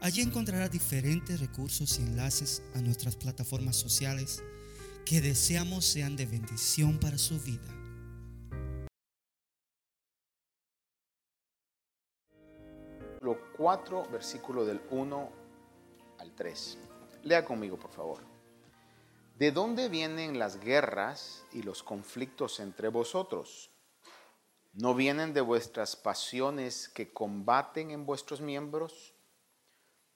Allí encontrará diferentes recursos y enlaces a nuestras plataformas sociales que deseamos sean de bendición para su vida. Lo 4, versículo del 1 al 3. Lea conmigo, por favor. ¿De dónde vienen las guerras y los conflictos entre vosotros? ¿No vienen de vuestras pasiones que combaten en vuestros miembros?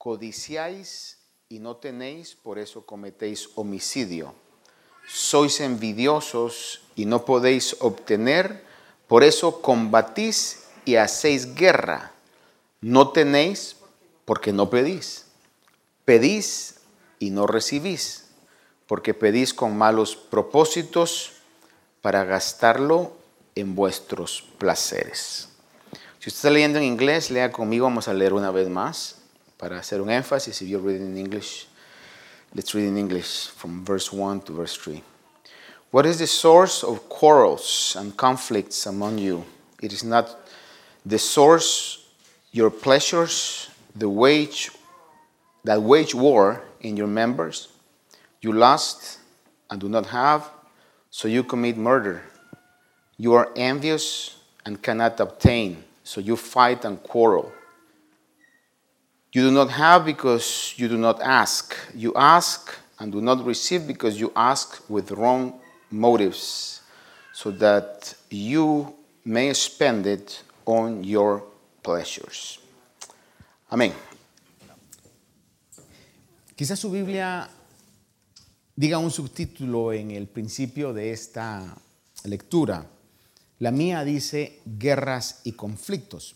Codiciáis y no tenéis, por eso cometéis homicidio. Sois envidiosos y no podéis obtener, por eso combatís y hacéis guerra. No tenéis porque no pedís. Pedís y no recibís, porque pedís con malos propósitos para gastarlo en vuestros placeres. Si usted está leyendo en inglés, lea conmigo, vamos a leer una vez más para hacer un énfasis, if you're reading in English, let's read in English from verse 1 to verse 3. What is the source of quarrels and conflicts among you? It is not the source your pleasures, the wage that wage war in your members. You lust and do not have, so you commit murder. You are envious and cannot obtain, so you fight and quarrel. You do not have because you do not ask. You ask and do not receive because you ask with wrong motives, so that you may spend it on your pleasures. Amén. Quizás su Biblia diga un subtítulo en el principio de esta lectura. La mía dice guerras y conflictos.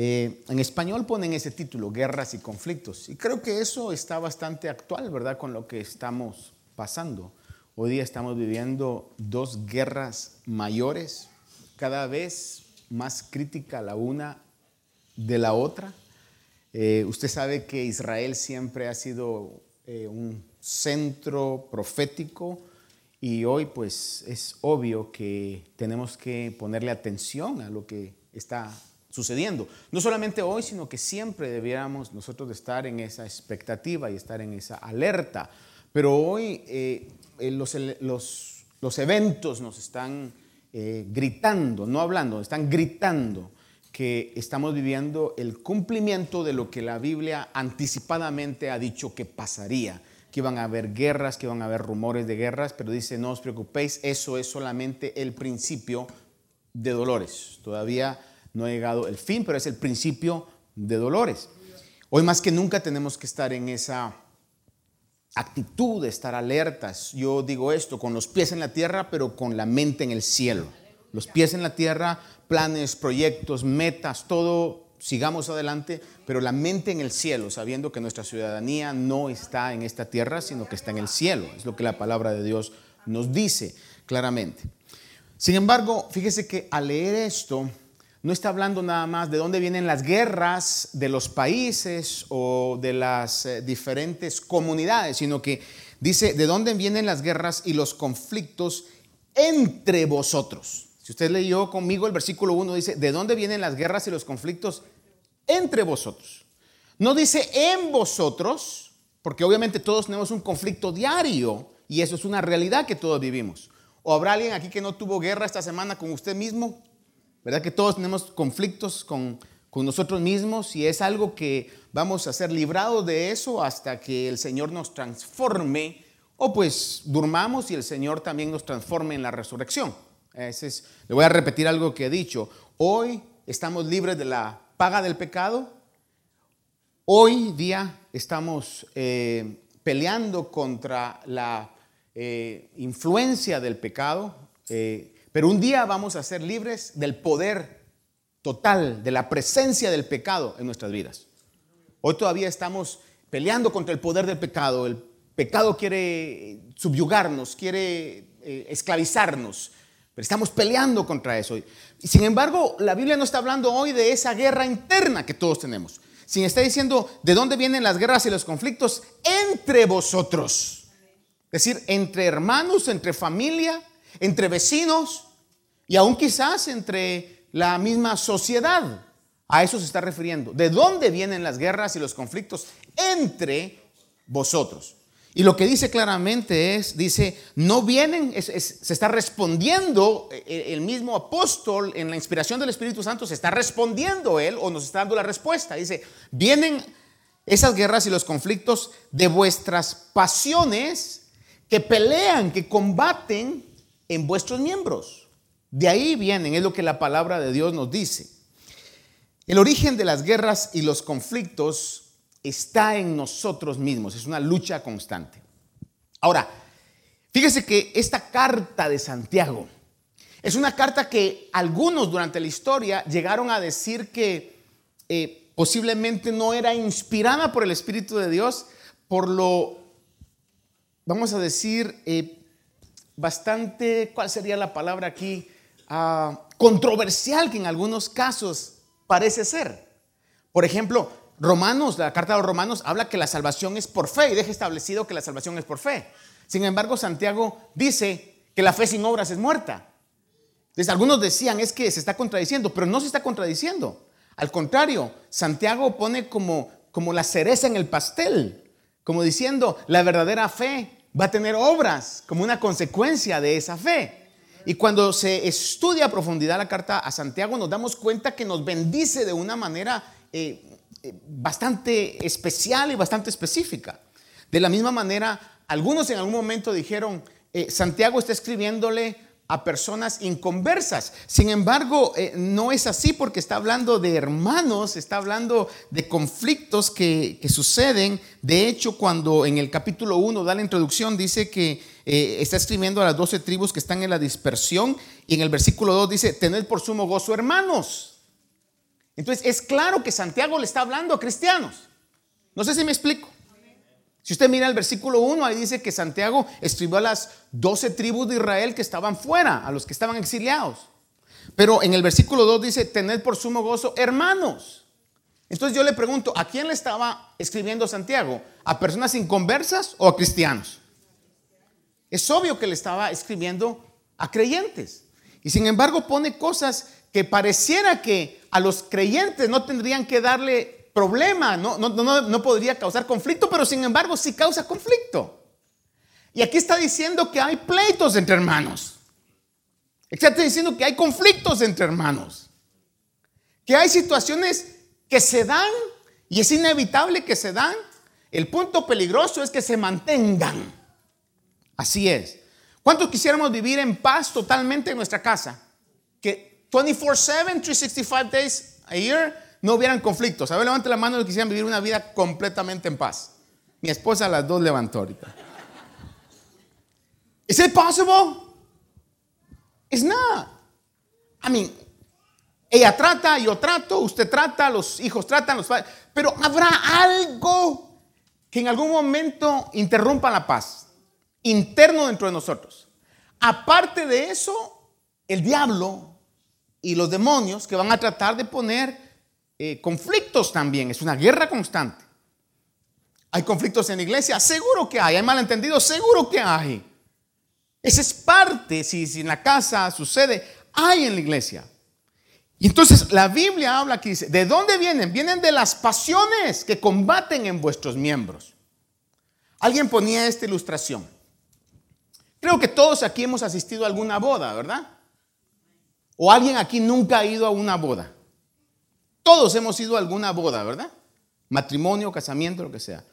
Eh, en español ponen ese título, Guerras y Conflictos. Y creo que eso está bastante actual, ¿verdad? Con lo que estamos pasando. Hoy día estamos viviendo dos guerras mayores, cada vez más crítica la una de la otra. Eh, usted sabe que Israel siempre ha sido eh, un centro profético y hoy pues es obvio que tenemos que ponerle atención a lo que está sucediendo. No solamente hoy, sino que siempre debiéramos nosotros estar en esa expectativa y estar en esa alerta. Pero hoy eh, eh, los, los, los, eventos nos están eh, gritando, no hablando, están gritando que estamos viviendo el cumplimiento de lo que la Biblia anticipadamente ha dicho que pasaría, que iban a haber guerras, que iban a haber rumores de guerras, pero dice, no os preocupéis, eso es solamente el principio de dolores. Todavía no ha llegado el fin, pero es el principio de dolores. Hoy más que nunca tenemos que estar en esa actitud de estar alertas. Yo digo esto, con los pies en la tierra, pero con la mente en el cielo. Los pies en la tierra, planes, proyectos, metas, todo, sigamos adelante, pero la mente en el cielo, sabiendo que nuestra ciudadanía no está en esta tierra, sino que está en el cielo. Es lo que la palabra de Dios nos dice claramente. Sin embargo, fíjese que al leer esto, no está hablando nada más de dónde vienen las guerras de los países o de las eh, diferentes comunidades, sino que dice de dónde vienen las guerras y los conflictos entre vosotros. Si usted leyó conmigo el versículo 1, dice, ¿de dónde vienen las guerras y los conflictos entre vosotros? No dice en vosotros, porque obviamente todos tenemos un conflicto diario y eso es una realidad que todos vivimos. ¿O habrá alguien aquí que no tuvo guerra esta semana con usted mismo? ¿Verdad que todos tenemos conflictos con, nosotros mismos y es algo que vamos a ser librados de eso hasta que el Señor nos transforme o pues durmamos y el Señor también nos transforme en la resurrección. Ese es, le voy a repetir algo que he dicho. Hoy estamos libres de la paga del pecado. Hoy día estamos eh, peleando contra la eh, influencia del pecado. Eh, pero un día vamos a ser libres del poder total, de la presencia del pecado en nuestras vidas. Hoy todavía estamos peleando contra el poder del pecado. El pecado quiere subyugarnos, quiere eh, esclavizarnos. Pero estamos peleando contra eso. Sin embargo, la Biblia no está hablando hoy de esa guerra interna que todos tenemos. Sino está diciendo de dónde vienen las guerras y los conflictos entre vosotros. Es decir, entre hermanos, entre familia, entre vecinos y aún quizás entre la misma sociedad. A eso se está refiriendo. ¿De dónde vienen las guerras y los conflictos entre vosotros? Y lo que dice claramente es, dice, no vienen, se está respondiendo, eh, eh, el mismo apóstol en la inspiración del Espíritu Santo se está respondiendo él o nos está dando la respuesta. Dice, vienen esas guerras y los conflictos de vuestras pasiones que pelean, que combaten en vuestros miembros. De ahí vienen, es lo que la palabra de Dios nos dice. El origen de las guerras y los conflictos está en nosotros mismos, es una lucha constante. Ahora, fíjese que esta carta de Santiago es una carta que algunos durante la historia llegaron a decir que eh, posiblemente no era inspirada por el Espíritu de Dios, por lo, vamos a decir, eh, bastante, ¿cuál sería la palabra aquí? Ah, controversial que en algunos casos parece ser. Por ejemplo, Romanos, la carta de los Romanos habla que la salvación es por fe y deja establecido que la salvación es por fe. Sin embargo, Santiago dice que la fe sin obras es muerta. Entonces, algunos decían es que se está contradiciendo, pero no se está contradiciendo. Al contrario, Santiago pone como, como la cereza en el pastel, como diciendo, la verdadera fe va a tener obras como una consecuencia de esa fe. Y cuando se estudia a profundidad la carta a Santiago, nos damos cuenta que nos bendice de una manera eh, eh, bastante especial y bastante específica. De la misma manera, algunos en algún momento dijeron, eh, Santiago está escribiéndole a personas inconversas. Sin embargo, eh, no es así porque está hablando de hermanos, está hablando de conflictos que, suceden. De hecho, cuando en el capítulo 1 da la introducción, dice que está escribiendo a las doce tribus que están en la dispersión y en el versículo 2 dice, tened por sumo gozo hermanos. Entonces es claro que Santiago le está hablando a cristianos. No sé si me explico. Si usted mira el versículo 1, ahí dice que Santiago escribió a las 12 tribus de Israel que estaban fuera, a los que estaban exiliados. Pero en el versículo 2 dice, tened por sumo gozo hermanos. Entonces yo le pregunto, ¿a quién le estaba escribiendo Santiago? ¿A personas inconversas o a cristianos? Es obvio que le estaba escribiendo a creyentes. Y sin embargo pone cosas que pareciera que a los creyentes no tendrían que darle problema, no, no, no, podría causar conflicto, pero sin embargo sí causa conflicto. Y aquí está diciendo que hay pleitos entre hermanos. Está diciendo que hay conflictos entre hermanos. Que hay situaciones que se dan y es inevitable que se dan. El punto peligroso es que se mantengan. Así es. ¿Cuántos quisiéramos vivir en paz totalmente en nuestra casa? Que 24/7, 365 days a year, no hubieran conflictos. A ver, levante la mano los que quisieran vivir una vida completamente en paz. Mi esposa las dos levantó ahorita. ¿Es it possible? It's not. I ella trata, yo trato, usted trata, los hijos tratan, los padres. Pero habrá algo que en algún momento interrumpa la paz interno dentro de nosotros. Aparte de eso, el diablo y los demonios que van a tratar de poner eh, conflictos también. Es una guerra constante. ¿Hay conflictos en la iglesia? Seguro que hay. ¿Hay malentendidos? Seguro que hay. Esa es parte, si, si en la casa sucede, hay en la iglesia. Y entonces la Biblia habla aquí, dice, ¿de dónde vienen? Vienen de las pasiones que combaten en vuestros miembros. Alguien ponía esta ilustración. Creo que todos aquí hemos asistido a alguna boda, ¿verdad? ¿O alguien aquí nunca ha ido a una boda? Todos hemos ido a alguna boda, ¿verdad? Matrimonio, casamiento, lo que sea.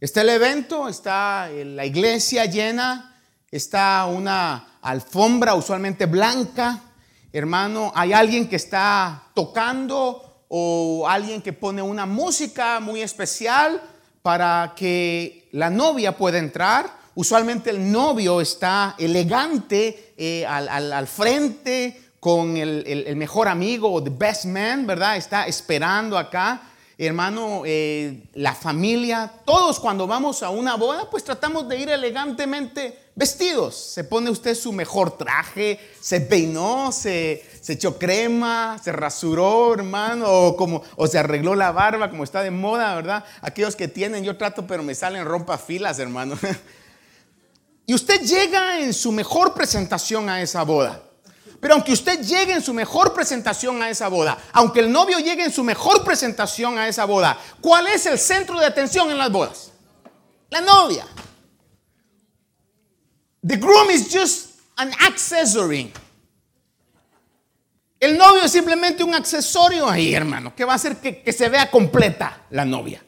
Está el evento, está la iglesia llena, está una alfombra usualmente blanca. Hermano, hay alguien que está tocando o alguien que pone una música muy especial para que la novia pueda entrar. Usualmente el novio está elegante eh, al frente con el, mejor amigo the best man, ¿verdad? Está esperando acá. hermano, eh, la familia, todos cuando vamos a una boda, pues tratamos de ir elegantemente vestidos. Se pone usted su mejor traje, se peinó, se, se echó crema, se rasuró, hermano, o, como, o se arregló la barba como está de moda, ¿verdad? Aquellos que tienen, yo trato, pero me salen rompa filas, hermano. y usted llega en su mejor presentación a esa boda. Pero aunque usted llegue en su mejor presentación a esa boda, aunque el novio llegue en su mejor presentación a esa boda, ¿cuál es el centro de atención en las bodas? La novia. The groom is just an accessory. El novio es simplemente un accesorio ahí, hermano, que va a hacer que, que se vea completa la novia.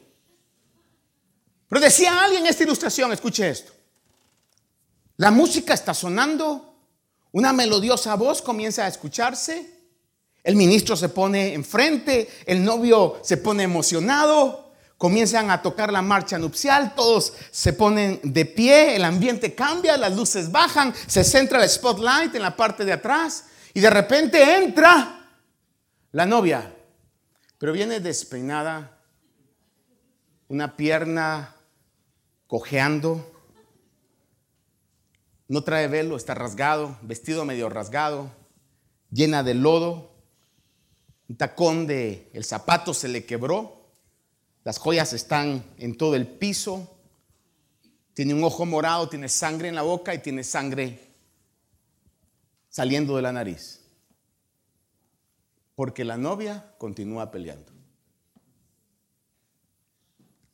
Pero decía alguien en esta ilustración, escuche esto. La música está sonando, una melodiosa voz comienza a escucharse. El ministro se pone enfrente, el novio se pone emocionado, comienzan a tocar la marcha nupcial, todos se ponen de pie, el ambiente cambia, las luces bajan, se centra el spotlight en la parte de atrás y de repente entra la novia, pero viene despeinada, una pierna cojeando, no trae velo, está rasgado, vestido medio rasgado, llena de lodo. Un tacón de el zapato se le quebró. Las joyas están en todo el piso. Tiene un ojo morado, tiene sangre en la boca y tiene sangre saliendo de la nariz. Porque la novia continúa peleando.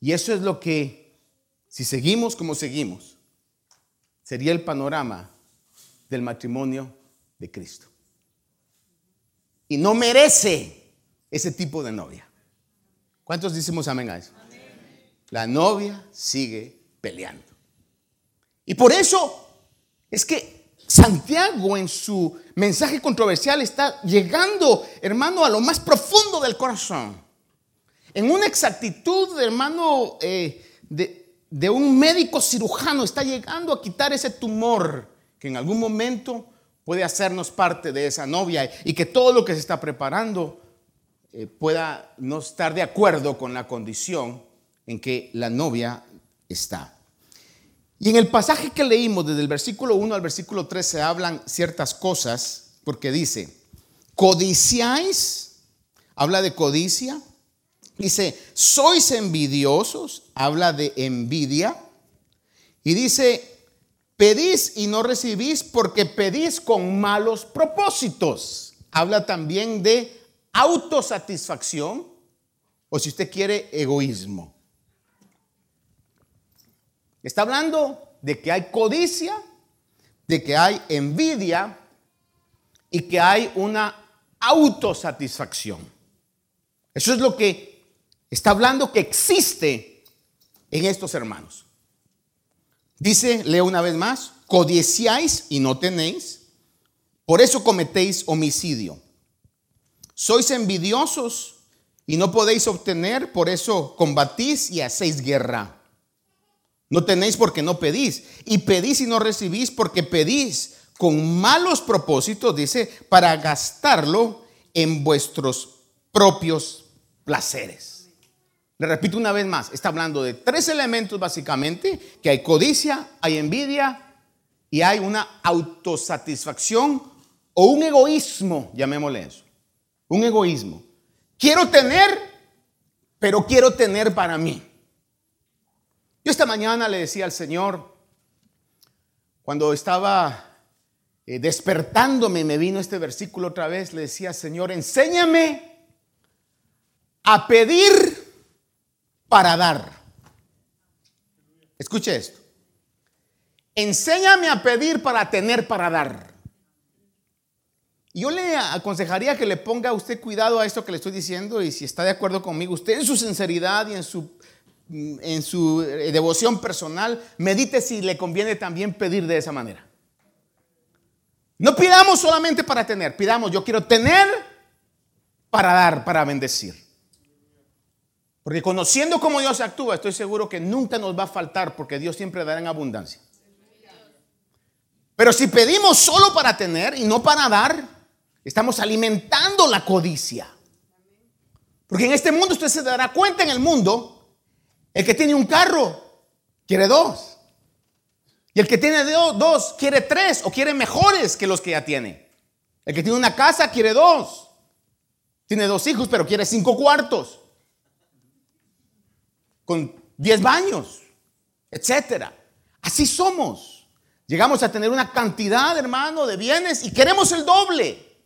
Y eso es lo que, si seguimos como seguimos, sería el panorama del matrimonio de Cristo. Y no merece ese tipo de novia. ¿Cuántos decimos amén a eso? La novia sigue peleando. Y por eso es que Santiago en su mensaje controversial está llegando, hermano, a lo más profundo del corazón. En una exactitud, hermano, eh, de, de un médico cirujano está llegando a quitar ese tumor que en algún momento puede hacernos parte de esa novia y que todo lo que se está preparando eh, pueda no estar de acuerdo con la condición en que la novia está. Y en el pasaje que leímos desde el versículo 1 al versículo 3 se hablan ciertas cosas porque dice, codiciáis, habla de codicia, Dice, sois envidiosos, habla de envidia. Y dice, pedís y no recibís porque pedís con malos propósitos. Habla también de autosatisfacción o si usted quiere, egoísmo. Está hablando de que hay codicia, de que hay envidia y que hay una autosatisfacción. Eso es lo que Está hablando que existe en estos hermanos. Dice, leo una vez más, codiciáis y no tenéis, por eso cometéis homicidio. Sois envidiosos y no podéis obtener, por eso combatís y hacéis guerra. No tenéis porque no pedís, y pedís y no recibís porque pedís con malos propósitos, dice, para gastarlo en vuestros propios placeres. Le repito una vez más, está hablando de tres elementos básicamente, que hay codicia, hay envidia y hay una autosatisfacción o un egoísmo, llamémosle eso. Un egoísmo. Quiero tener, pero quiero tener para mí. Yo esta mañana le decía al Señor, cuando estaba eh, despertándome, me vino este versículo otra vez, le decía, Señor, enséñame a pedir para dar. Escuche esto. Enséñame a pedir para tener para dar. Yo le aconsejaría que le ponga a usted cuidado a esto que le estoy diciendo y si está de acuerdo conmigo, usted en su sinceridad y en su, en su eh, devoción personal, medite si le conviene también pedir de esa manera. No pidamos solamente para tener, pidamos yo quiero tener para dar, para bendecir. Porque conociendo cómo Dios actúa, estoy seguro que nunca nos va a faltar porque Dios siempre dará en abundancia. Pero si pedimos solo para tener y no para dar, estamos alimentando la codicia. Porque en este mundo usted se dará cuenta en el mundo, el que tiene un carro quiere dos. Y el que tiene dos quiere tres o quiere mejores que los que ya tiene. El que tiene una casa quiere dos. Tiene dos hijos, pero quiere cinco cuartos. Con diez baños, etcétera. Así somos. Llegamos a tener una cantidad, hermano, de bienes y queremos el doble.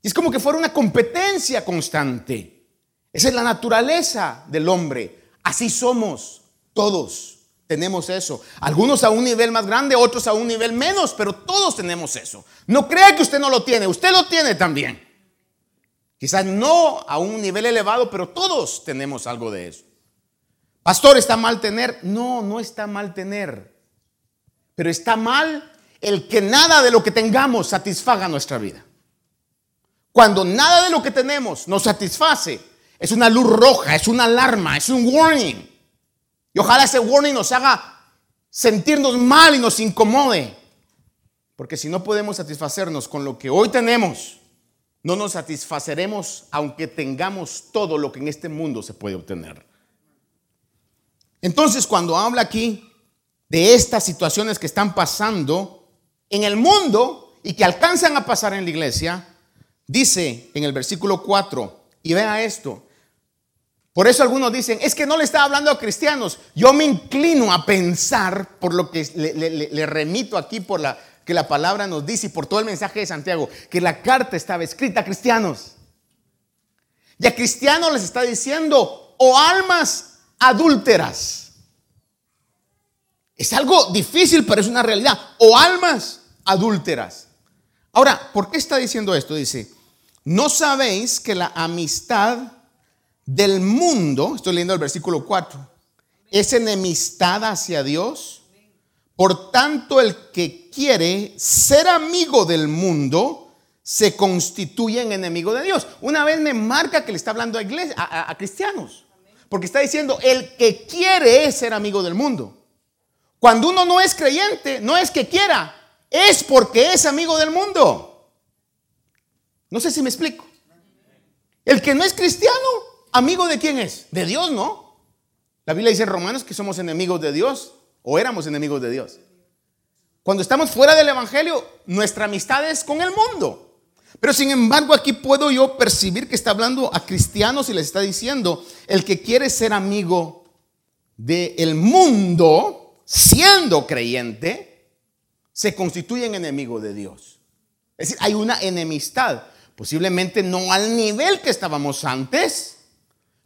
Y es como que fuera una competencia constante. Esa es la naturaleza del hombre. Así somos todos. Tenemos eso. Algunos a un nivel más grande, otros a un nivel menos, pero todos tenemos eso. No crea que usted no lo tiene, usted lo tiene también. Quizás no a un nivel elevado, pero todos tenemos algo de eso. Pastor, ¿está mal tener? No, no está mal tener. Pero está mal el que nada de lo que tengamos satisfaga nuestra vida. Cuando nada de lo que tenemos nos satisface, es una luz roja, es una alarma, es un warning. Y ojalá ese warning nos haga sentirnos mal y nos incomode. Porque si no podemos satisfacernos con lo que hoy tenemos, no nos satisfaceremos aunque tengamos todo lo que en este mundo se puede obtener. Entonces, cuando habla aquí de estas situaciones que están pasando en el mundo y que alcanzan a pasar en la iglesia, dice en el versículo 4, y vea esto, por eso algunos dicen, es que no le está hablando a cristianos. Yo me inclino a pensar por lo que le, remito aquí, por la que la palabra nos dice y por todo el mensaje de Santiago, que la carta estaba escrita a cristianos. Y a cristianos les está diciendo, o almas adúlteras. Es algo difícil, pero es una realidad. O almas adúlteras. Ahora, ¿por qué está diciendo esto? Dice, no sabéis que la amistad del mundo, estoy leyendo el versículo 4, es enemistad hacia Dios. Por tanto, el que quiere ser amigo del mundo se constituye en enemigo de Dios. Una vez me marca que le está hablando a, iglesia, a, cristianos, porque está diciendo, el que quiere ser amigo del mundo. Cuando uno no es creyente, no es que quiera, es porque es amigo del mundo. No sé si me explico. El que no es cristiano ¿Amigo de quién es? De Dios, ¿no? La Biblia dice en Romanos que somos enemigos de Dios o éramos enemigos de Dios. Cuando estamos fuera del Evangelio, nuestra amistad es con el mundo. Pero sin embargo, aquí puedo yo percibir que está hablando a cristianos y les está diciendo, el que quiere ser amigo del mundo, siendo creyente, se constituye en enemigo de Dios. Es decir, hay una enemistad, posiblemente no al nivel que estábamos antes,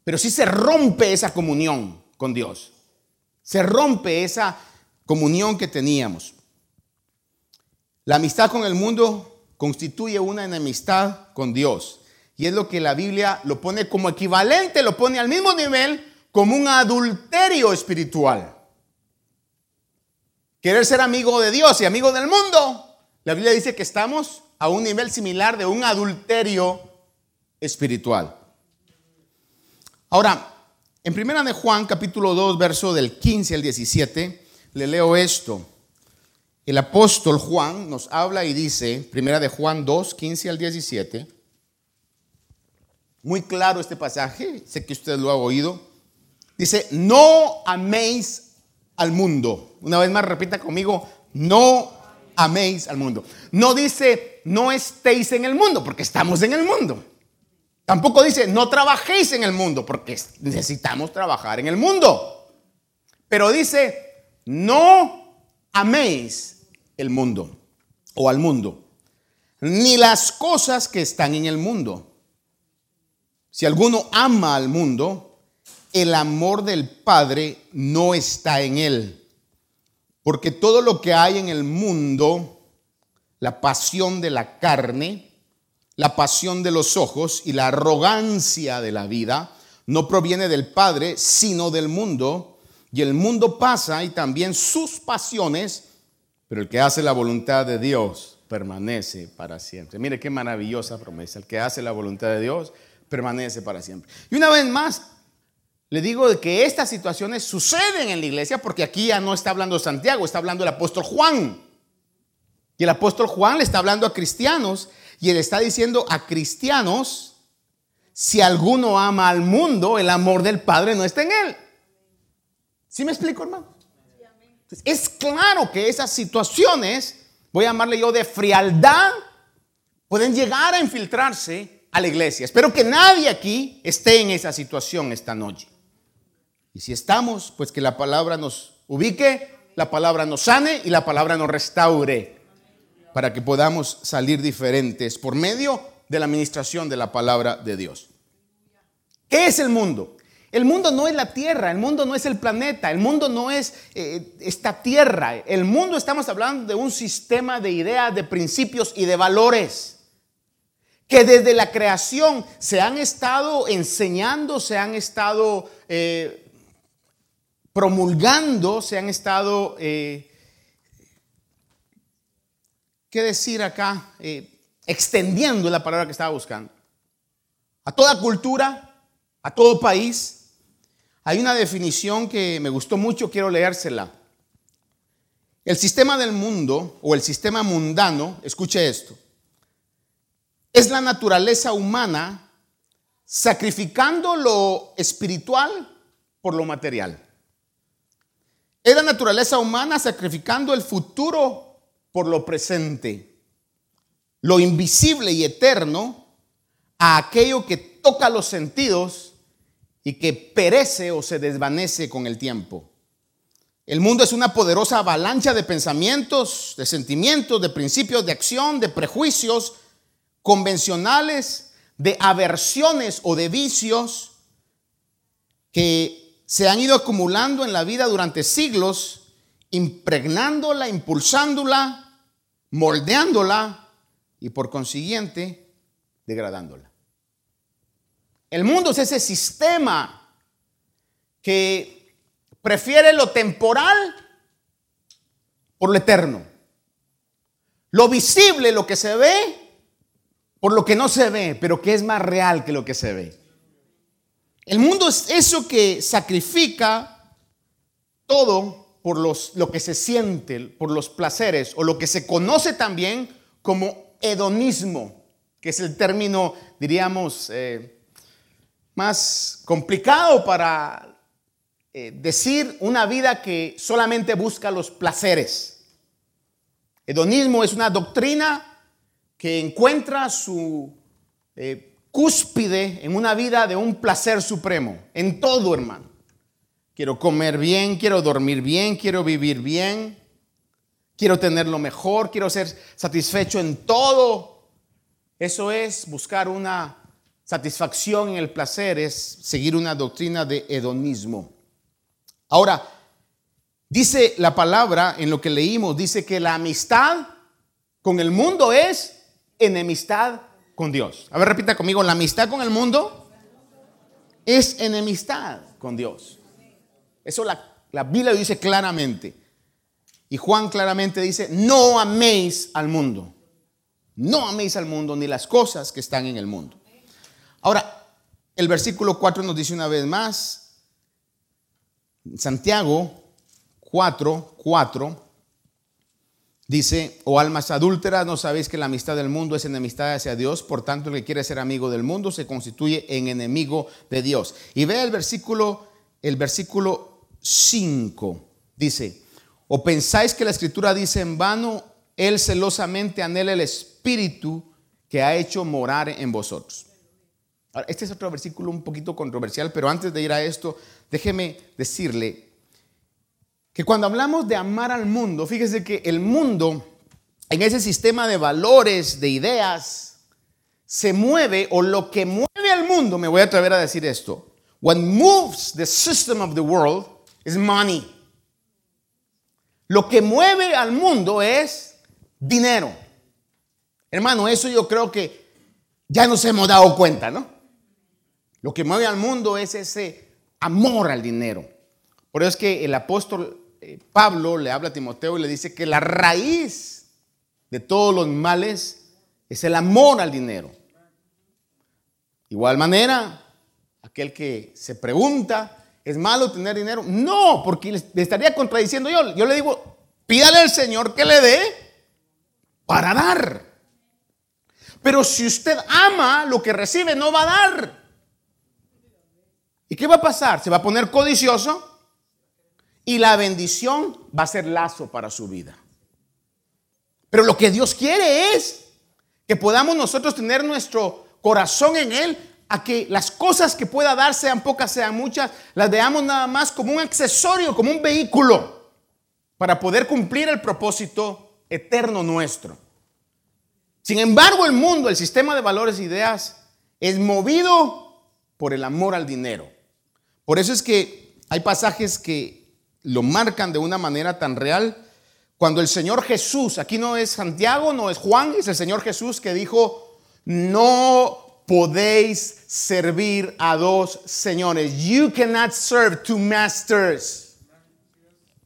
pero sí se rompe esa comunión con Dios. Se rompe esa comunión que teníamos. La amistad con el mundo constituye una enemistad con Dios. Y es lo que la Biblia lo pone como equivalente, lo pone al mismo nivel como un adulterio espiritual. Querer ser amigo de Dios y amigo del mundo. La Biblia dice que estamos a un nivel similar de un adulterio espiritual. Ahora, en primera de Juan, capítulo 2, verso del 15 al 17, le leo esto. El apóstol Juan nos habla y dice, primera de Juan 2, 15 al 17, muy claro este pasaje, sé que usted lo ha oído, dice, no améis al mundo. Una vez más repita conmigo, no améis al mundo. No dice, no estéis en el mundo, porque estamos en el mundo. Tampoco dice, no trabajéis en el mundo, porque necesitamos trabajar en el mundo. Pero dice, no améis el mundo o al mundo, ni las cosas que están en el mundo. Si alguno ama al mundo, el amor del Padre no está en él. Porque todo lo que hay en el mundo, la pasión de la carne, la pasión de los ojos y la arrogancia de la vida no proviene del Padre, sino del mundo. Y el mundo pasa y también sus pasiones, pero el que hace la voluntad de Dios permanece para siempre. Mire qué maravillosa promesa. El que hace la voluntad de Dios permanece para siempre. Y una vez más, le digo que estas situaciones suceden en la iglesia porque aquí ya no está hablando Santiago, está hablando el apóstol Juan. Y el apóstol Juan le está hablando a cristianos y él está diciendo a cristianos, si alguno ama al mundo, el amor del Padre no está en él. ¿Sí me explico, hermano? Es claro que esas situaciones, voy a llamarle yo de frialdad, pueden llegar a infiltrarse a la iglesia. Espero que nadie aquí esté en esa situación esta noche. Y si estamos, pues que la palabra nos ubique, la palabra nos sane y la palabra nos restaure para que podamos salir diferentes por medio de la administración de la palabra de Dios. ¿Qué es el mundo? El mundo no es la tierra, el mundo no es el planeta, el mundo no es eh, esta tierra. El mundo estamos hablando de un sistema de ideas, de principios y de valores que desde la creación se han estado enseñando, se han estado eh, promulgando, se han estado, eh, ¿qué decir acá? Extendiendo la palabra que estaba buscando. A toda cultura, a todo país. Hay una definición que me gustó mucho, quiero leérsela. El sistema del mundo o el sistema mundano, escuche esto, es la naturaleza humana sacrificando lo espiritual por lo material. Es la naturaleza humana sacrificando el futuro por lo presente, lo invisible y eterno a aquello que toca los sentidos y que perece o se desvanece con el tiempo. El mundo es una poderosa avalancha de pensamientos, de sentimientos, de principios de acción, de prejuicios, convencionales, de aversiones o de vicios que se han ido acumulando en la vida durante siglos, impregnándola, impulsándola, moldeándola y por consiguiente degradándola. El mundo es ese sistema que prefiere lo temporal por lo eterno. Lo visible, lo que se ve, por lo que no se ve, pero que es más real que lo que se ve. El mundo es eso que sacrifica todo por los, lo que se siente, por los placeres, o lo que se conoce también como hedonismo, que es el término, diríamos, eh, más complicado para eh, decir una vida que solamente busca los placeres. Hedonismo es una doctrina que encuentra su eh, cúspide en una vida de un placer supremo, en todo, hermano. Quiero comer bien, quiero dormir bien, quiero vivir bien, quiero tener lo mejor, quiero ser satisfecho en todo. Eso es buscar una satisfacción en el placer, es seguir una doctrina de hedonismo. Ahora, dice la palabra en lo que leímos, dice que la amistad con el mundo es enemistad con Dios. A ver, repita conmigo, la amistad con el mundo es enemistad con Dios. Eso la, la Biblia dice claramente. Y Juan claramente dice, no améis al mundo. No améis al mundo ni las cosas que están en el mundo. Ahora, el versículo 4 nos dice una vez más, Santiago 4, 4, Dice, o oh, almas adúlteras, no sabéis que la amistad del mundo es enemistad hacia Dios, por tanto el que quiere ser amigo del mundo se constituye en enemigo de Dios. Y vea el versículo, el versículo 5, dice, o pensáis que la escritura dice en vano, él celosamente anhela el espíritu que ha hecho morar en vosotros. Este es otro versículo un poquito controversial, pero antes de ir a esto, déjeme decirle que cuando hablamos de amar al mundo, fíjese que el mundo, en ese sistema de valores, de ideas, se mueve, o lo que mueve al mundo, me voy a atrever a decir esto, what moves the system of the world is money. Lo que mueve al mundo es dinero. Hermano, eso yo creo que ya nos hemos dado cuenta, ¿no? Lo que mueve al mundo es ese amor al dinero. Por eso es que el apóstol eh, Pablo le habla a Timoteo y le dice que la raíz de todos los males es el amor al dinero. Igual manera, aquel que se pregunta, ¿es malo tener dinero? No, porque le estaría contradiciendo yo. Yo le digo, pídale al Señor que le dé para dar. Pero si usted ama lo que recibe, no va a dar. ¿Y qué va a pasar? Se va a poner codicioso y la bendición va a ser lazo para su vida. Pero lo que Dios quiere es que podamos nosotros tener nuestro corazón en Él, a que las cosas que pueda dar, sean pocas, sean muchas, las veamos nada más como un accesorio, como un vehículo, para poder cumplir el propósito eterno nuestro. Sin embargo, el mundo, el sistema de valores e ideas, es movido por el amor al dinero. Por eso es que hay pasajes que lo marcan de una manera tan real. Cuando el Señor Jesús, aquí no es Santiago, no es Juan, es el Señor Jesús que dijo, no podéis servir a dos señores. You cannot serve two masters.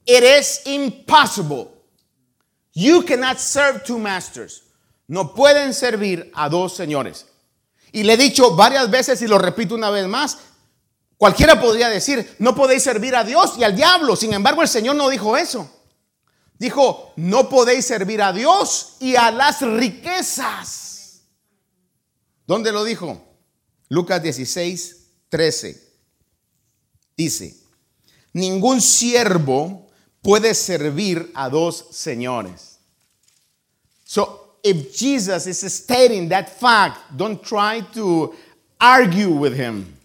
It is impossible. You cannot serve two masters. No pueden servir a dos señores. Y le he dicho varias veces y lo repito una vez más. Cualquiera podría decir, no podéis servir a Dios y al diablo. Sin embargo, el Señor no dijo eso. Dijo, no podéis servir a Dios y a las riquezas. ¿Dónde lo dijo? Lucas 16, 13. Dice, ningún siervo puede servir a dos señores. So if Jesus is stating that fact, don't try to argue with him.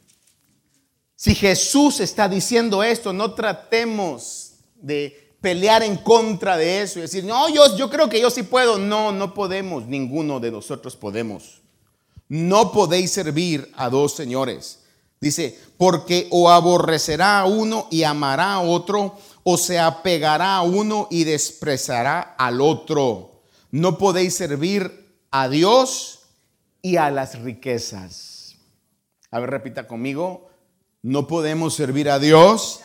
Si Jesús está diciendo esto, no tratemos de pelear en contra de eso y decir, no, yo, yo creo que yo sí puedo. No, no podemos, ninguno de nosotros podemos. No podéis servir a dos señores. Dice, porque o aborrecerá a uno y amará a otro, o se apegará a uno y despreciará al otro. No podéis servir a Dios y a las riquezas. A ver, repita conmigo. No podemos servir a Dios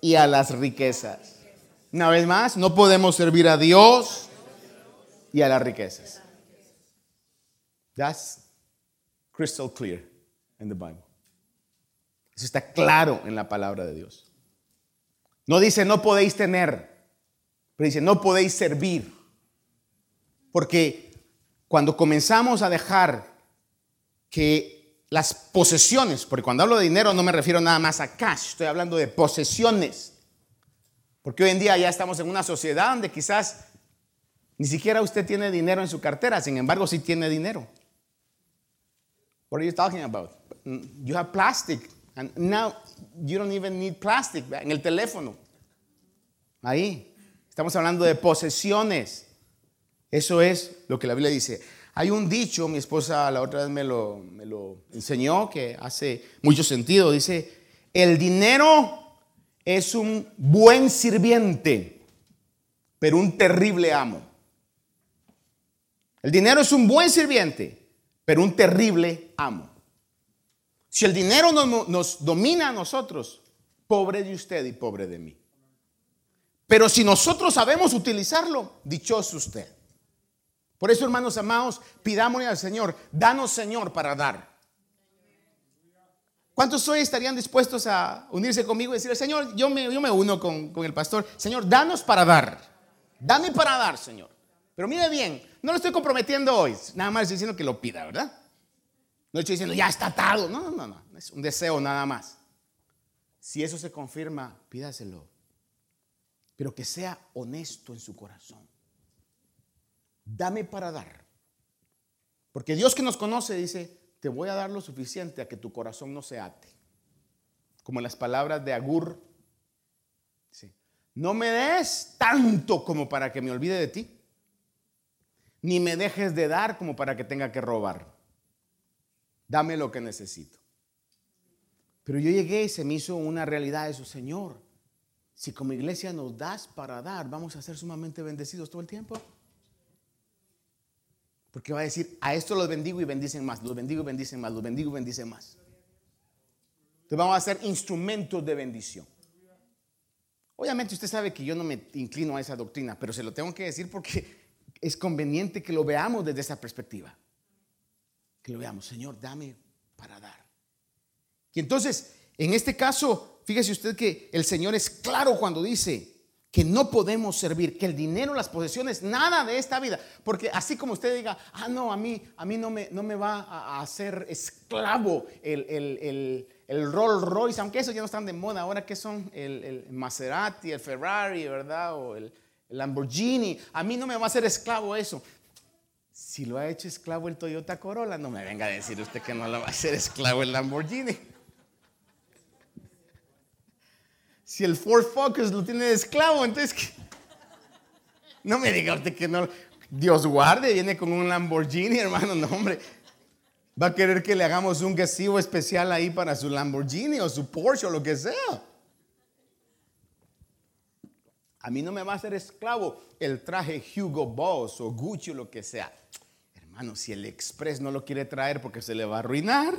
y a las riquezas. Una vez más, no podemos servir a Dios y a las riquezas. That's crystal clear in the Bible. Eso está claro en la palabra de Dios. No dice no podéis tener, pero dice no podéis servir. Porque cuando comenzamos a dejar que las posesiones, porque cuando hablo de dinero no me refiero nada más a cash, estoy hablando de posesiones. Porque hoy en día ya estamos en una sociedad donde quizás ni siquiera usted tiene dinero en su cartera, sin embargo sí tiene dinero. What are you talking about? You have plastic. And now you don't even need plastic en el teléfono. Ahí. Estamos hablando de posesiones. Eso es lo que la Biblia dice. Hay un dicho, mi esposa la otra vez me lo, me lo enseñó, que hace mucho sentido. Dice, el dinero es un buen sirviente, pero un terrible amo. El dinero es un buen sirviente, pero un terrible amo. Si el dinero nos, domina a nosotros, pobre de usted y pobre de mí. Pero si nosotros sabemos utilizarlo, dichoso usted. Por eso, hermanos amados, pidámosle al Señor, danos Señor para dar. ¿Cuántos hoy estarían dispuestos a unirse conmigo y decir, Señor, yo me, uno con, el pastor, Señor, danos para dar. Dame para dar, Señor. Pero mire bien, no lo estoy comprometiendo hoy, nada más estoy diciendo que lo pida, ¿verdad? No estoy diciendo, ya está atado. No, no, no, es un deseo nada más. Si eso se confirma, pídaselo. Pero que sea honesto en su corazón. Dame para dar. Porque Dios que nos conoce dice, te voy a dar lo suficiente a que tu corazón no se ate. Como las palabras de Agur. No me des tanto como para que me olvide de ti ni me dejes de dar como para que tenga que robar. Dame lo que necesito. Pero yo llegué y se me hizo una realidad eso, Señor. Si como iglesia nos das para dar, vamos a ser sumamente bendecidos todo el tiempo. Porque va a decir, a esto los bendigo y bendicen más, los bendigo y bendicen más, los bendigo y bendicen más. Entonces vamos a ser instrumentos de bendición. Obviamente usted sabe que yo no me inclino a esa doctrina, pero se lo tengo que decir porque es conveniente que lo veamos desde esa perspectiva. Que lo veamos, Señor, dame para dar. Y entonces, en este caso, fíjese usted que el Señor es claro cuando dice que no podemos servir, que el dinero, las posesiones, nada de esta vida. Porque así como usted diga, ah, no, a mí, a mí no, me, no me va a hacer esclavo el, el Rolls Royce, aunque esos ya no están de moda, ahora que son el, el Maserati, el Ferrari, ¿verdad? O el, el Lamborghini. A mí no me va a hacer esclavo eso. Si lo ha hecho esclavo el Toyota Corolla, no me venga a decir usted que no lo va a hacer esclavo el Lamborghini. Si el Ford Focus lo tiene de esclavo, entonces no me diga usted que no. Dios guarde, viene con un Lamborghini, hermano, no hombre. Va a querer que le hagamos un gasivo especial ahí para su Lamborghini o su Porsche o lo que sea. A mí no me va a hacer esclavo el traje Hugo Boss o Gucci o lo que sea. Hermano, si el Express no lo quiere traer porque se le va a arruinar.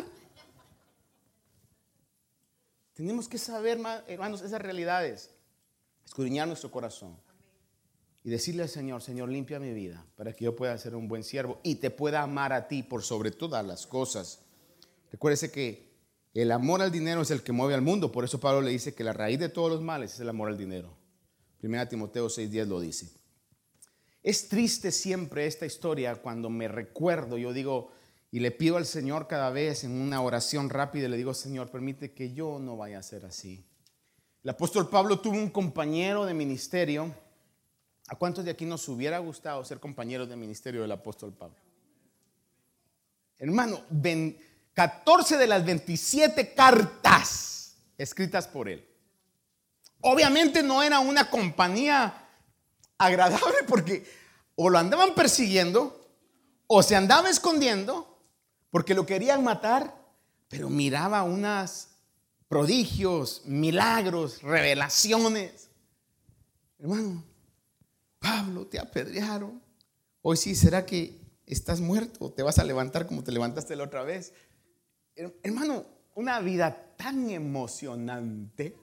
Tenemos que saber, hermanos, esas realidades. Escudriñar nuestro corazón. Y decirle al Señor, Señor, limpia mi vida para que yo pueda ser un buen siervo y te pueda amar a ti por sobre todas las cosas. Recuérdese que el amor al dinero es el que mueve al mundo. Por eso Pablo le dice que la raíz de todos los males es el amor al dinero. Primera Timoteo 6:10 lo dice. Es triste siempre esta historia cuando me recuerdo, yo digo, y le pido al Señor cada vez en una oración rápida, le digo, Señor, permite que yo no vaya a ser así. El apóstol Pablo tuvo un compañero de ministerio. ¿A cuántos de aquí nos hubiera gustado ser compañeros de ministerio del apóstol Pablo? Hermano, 14 de las 27 cartas escritas por él Obviamente no era una compañía agradable porque o lo andaban persiguiendo o se andaba escondiendo porque lo querían matar, pero miraba unos prodigios, milagros, revelaciones. Hermano, Pablo, te apedrearon. Hoy sí, ¿será que estás muerto? ¿Te vas a levantar como te levantaste la otra vez? Hermano, una vida tan emocionante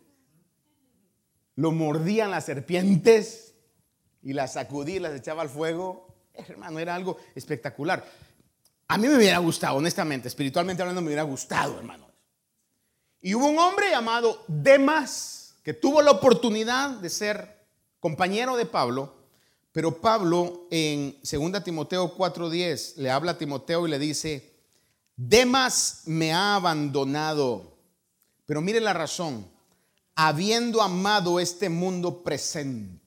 lo mordían las serpientes y las sacudía las echaba al fuego. Hermano, era algo espectacular. A mí me hubiera gustado, honestamente, espiritualmente hablando, me hubiera gustado, hermano. Y hubo un hombre llamado Demas que tuvo la oportunidad de ser compañero de Pablo, pero Pablo en 2 Timoteo 4:10 le habla a Timoteo y le dice, Demas me ha abandonado. Pero mire la razón, habiendo amado este mundo presente.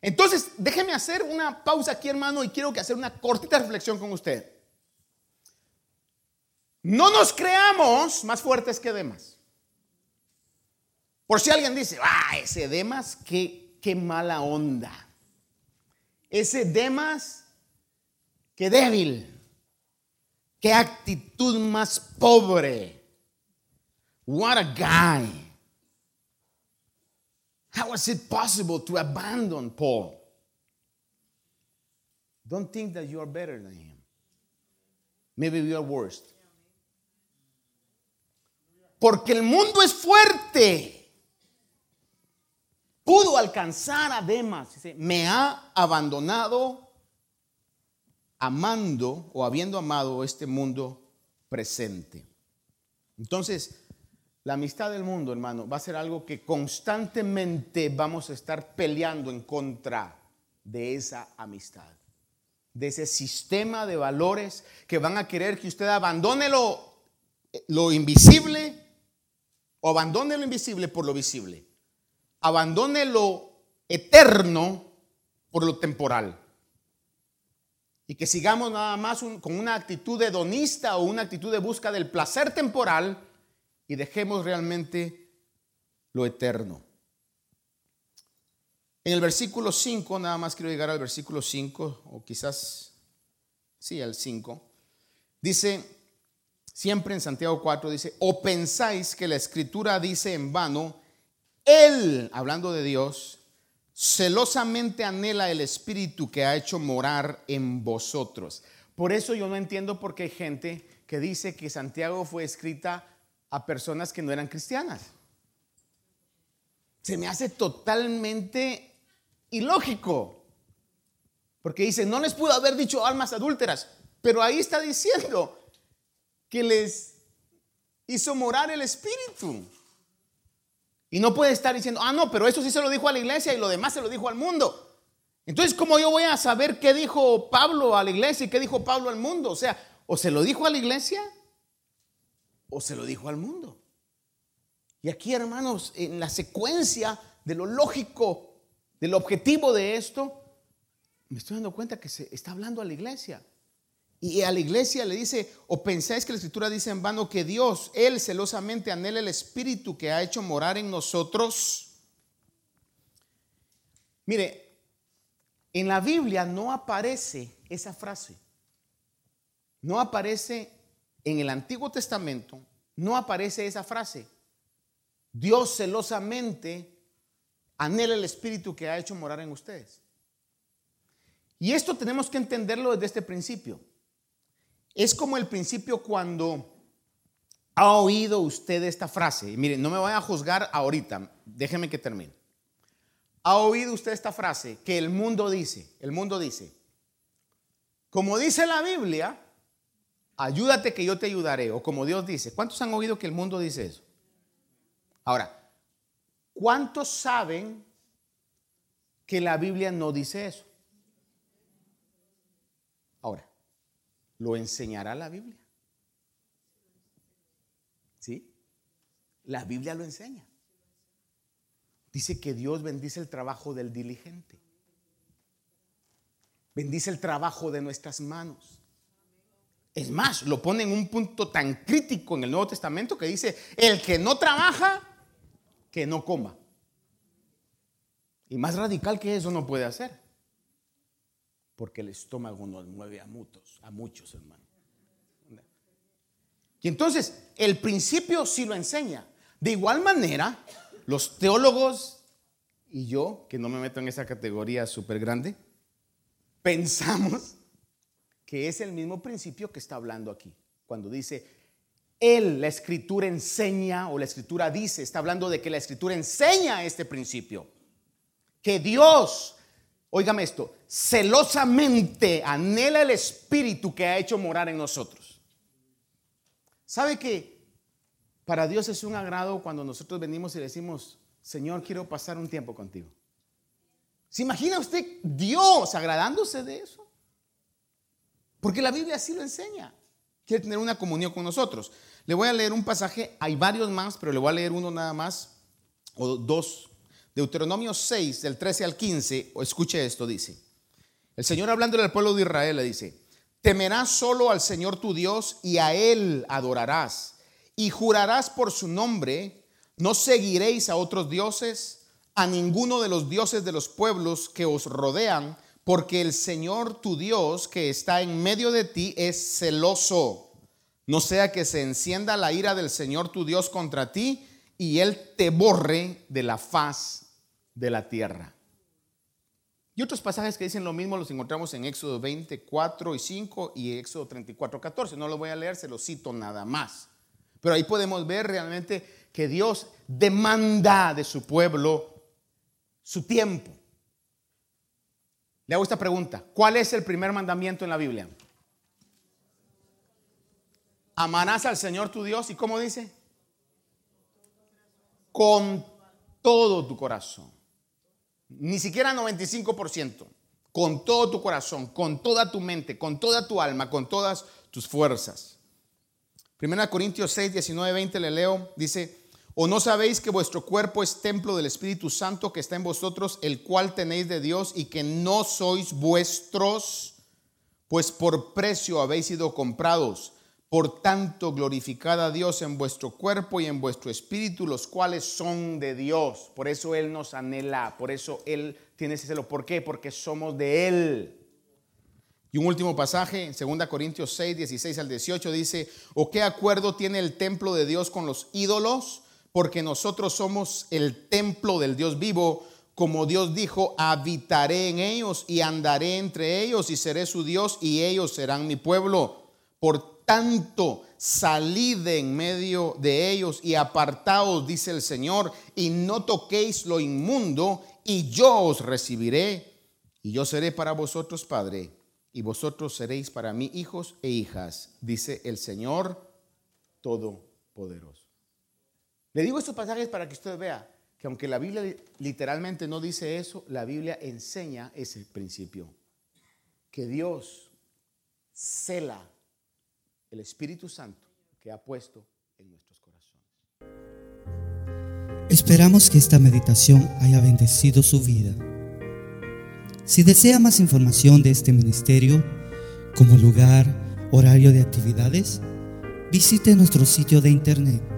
Entonces, déjeme hacer una pausa aquí, hermano, y quiero que hacer una cortita reflexión con usted. No nos creamos más fuertes que demás. Por si alguien dice, ah, ese Demas, qué, qué mala onda. Ese Demas, qué débil. Qué actitud más pobre. What a guy. How was it possible to abandon Paul? Don't think that you are better than him. Maybe you are worse. Porque el mundo es fuerte. Pudo alcanzar a Demas. Me ha abandonado amando o habiendo amado este mundo presente. Entonces, la amistad del mundo, hermano, va a ser algo que constantemente vamos a estar peleando en contra de esa amistad, de ese sistema de valores que van a querer que usted abandone lo, lo invisible o abandone lo invisible por lo visible. Abandone lo eterno por lo temporal. Y que sigamos nada más con una actitud hedonista o una actitud de busca del placer temporal y dejemos realmente lo eterno. En el versículo 5, nada más quiero llegar al versículo 5, o quizás, sí, al 5, dice, siempre en Santiago 4, dice, o pensáis que la escritura dice en vano, Él, hablando de Dios, celosamente anhela el espíritu que ha hecho morar en vosotros. Por eso yo no entiendo por qué hay gente que dice que Santiago fue escrita a personas que no eran cristianas. Se me hace totalmente ilógico. Porque dice, no les pudo haber dicho almas adúlteras, pero ahí está diciendo que les hizo morar el Espíritu. Y no puede estar diciendo, ah, no, pero eso sí se lo dijo a la iglesia y lo demás se lo dijo al mundo. Entonces, ¿cómo yo voy a saber qué dijo Pablo a la iglesia y qué dijo Pablo al mundo? O sea, o se lo dijo a la iglesia o se lo dijo al mundo. Y aquí, hermanos, en la secuencia de lo lógico, del objetivo de esto, me estoy dando cuenta que se está hablando a la iglesia. Y a la iglesia le dice, o pensáis que la escritura dice en vano que Dios, Él celosamente anhela el Espíritu que ha hecho morar en nosotros. Mire, en la Biblia no aparece esa frase. No aparece en el Antiguo Testamento, no aparece esa frase. Dios celosamente anhela el Espíritu que ha hecho morar en ustedes. Y esto tenemos que entenderlo desde este principio. Es como el principio cuando ha oído usted esta frase. Mire, no me vaya a juzgar ahorita, déjeme que termine. ¿Ha oído usted esta frase que el mundo dice? El mundo dice, como dice la Biblia, ayúdate que yo te ayudaré. O como Dios dice, ¿cuántos han oído que el mundo dice eso? Ahora, ¿cuántos saben que la Biblia no dice eso? Ahora, ¿lo enseñará la Biblia? ¿Sí? La Biblia lo enseña. Dice que Dios bendice el trabajo del diligente. Bendice el trabajo de nuestras manos. Es más, lo pone en un punto tan crítico en el Nuevo Testamento que dice, el que no trabaja, que no coma. Y más radical que eso no puede hacer. Porque el estómago nos mueve a muchos, a muchos hermanos. Y entonces, el principio sí lo enseña. De igual manera, los teólogos y yo, que no me meto en esa categoría súper grande, pensamos que es el mismo principio que está hablando aquí. Cuando dice, Él, la escritura enseña, o la escritura dice, está hablando de que la escritura enseña este principio. Que Dios, óigame esto, celosamente anhela el espíritu que ha hecho morar en nosotros. ¿Sabe que para Dios es un agrado cuando nosotros venimos y decimos, Señor, quiero pasar un tiempo contigo. ¿Se imagina usted Dios agradándose de eso? Porque la Biblia así lo enseña. Quiere tener una comunión con nosotros. Le voy a leer un pasaje, hay varios más, pero le voy a leer uno nada más, o dos. Deuteronomio 6, del 13 al 15, o escuche esto, dice. El Señor hablando al pueblo de Israel le dice, temerás solo al Señor tu Dios y a Él adorarás y jurarás por su nombre, no seguiréis a otros dioses, a ninguno de los dioses de los pueblos que os rodean, porque el Señor tu Dios que está en medio de ti es celoso. No sea que se encienda la ira del Señor tu Dios contra ti y Él te borre de la faz de la tierra. Y otros pasajes que dicen lo mismo los encontramos en Éxodo 24 y 5 y Éxodo 34, 14. No lo voy a leer, se lo cito nada más. Pero ahí podemos ver realmente que Dios demanda de su pueblo su tiempo. Le hago esta pregunta. ¿Cuál es el primer mandamiento en la Biblia? Amarás al Señor tu Dios y ¿cómo dice? Con todo tu corazón. Ni siquiera 95%. Con todo tu corazón, con toda tu mente, con toda tu alma, con todas tus fuerzas. Primera Corintios 6, 19, 20 le leo, dice, ¿o no sabéis que vuestro cuerpo es templo del Espíritu Santo que está en vosotros, el cual tenéis de Dios y que no sois vuestros? Pues por precio habéis sido comprados. Por tanto, glorificad a Dios en vuestro cuerpo y en vuestro espíritu, los cuales son de Dios. Por eso Él nos anhela, por eso Él tiene ese celo. ¿Por qué? Porque somos de Él. Y un último pasaje, en 2 Corintios 6, 16 al 18, dice, ¿o qué acuerdo tiene el templo de Dios con los ídolos? Porque nosotros somos el templo del Dios vivo, como Dios dijo, habitaré en ellos y andaré entre ellos y seré su Dios y ellos serán mi pueblo. Por tanto, salid de en medio de ellos y apartaos, dice el Señor, y no toquéis lo inmundo, y yo os recibiré, y yo seré para vosotros Padre y vosotros seréis para mí hijos e hijas, dice el Señor Todopoderoso. Le digo estos pasajes para que usted vea que aunque la Biblia literalmente no dice eso, la Biblia enseña ese principio. Que Dios cela el Espíritu Santo que ha puesto en nuestros corazones. Esperamos que esta meditación haya bendecido su vida. Si desea más información de este ministerio, como lugar, horario de actividades, visite nuestro sitio de internet.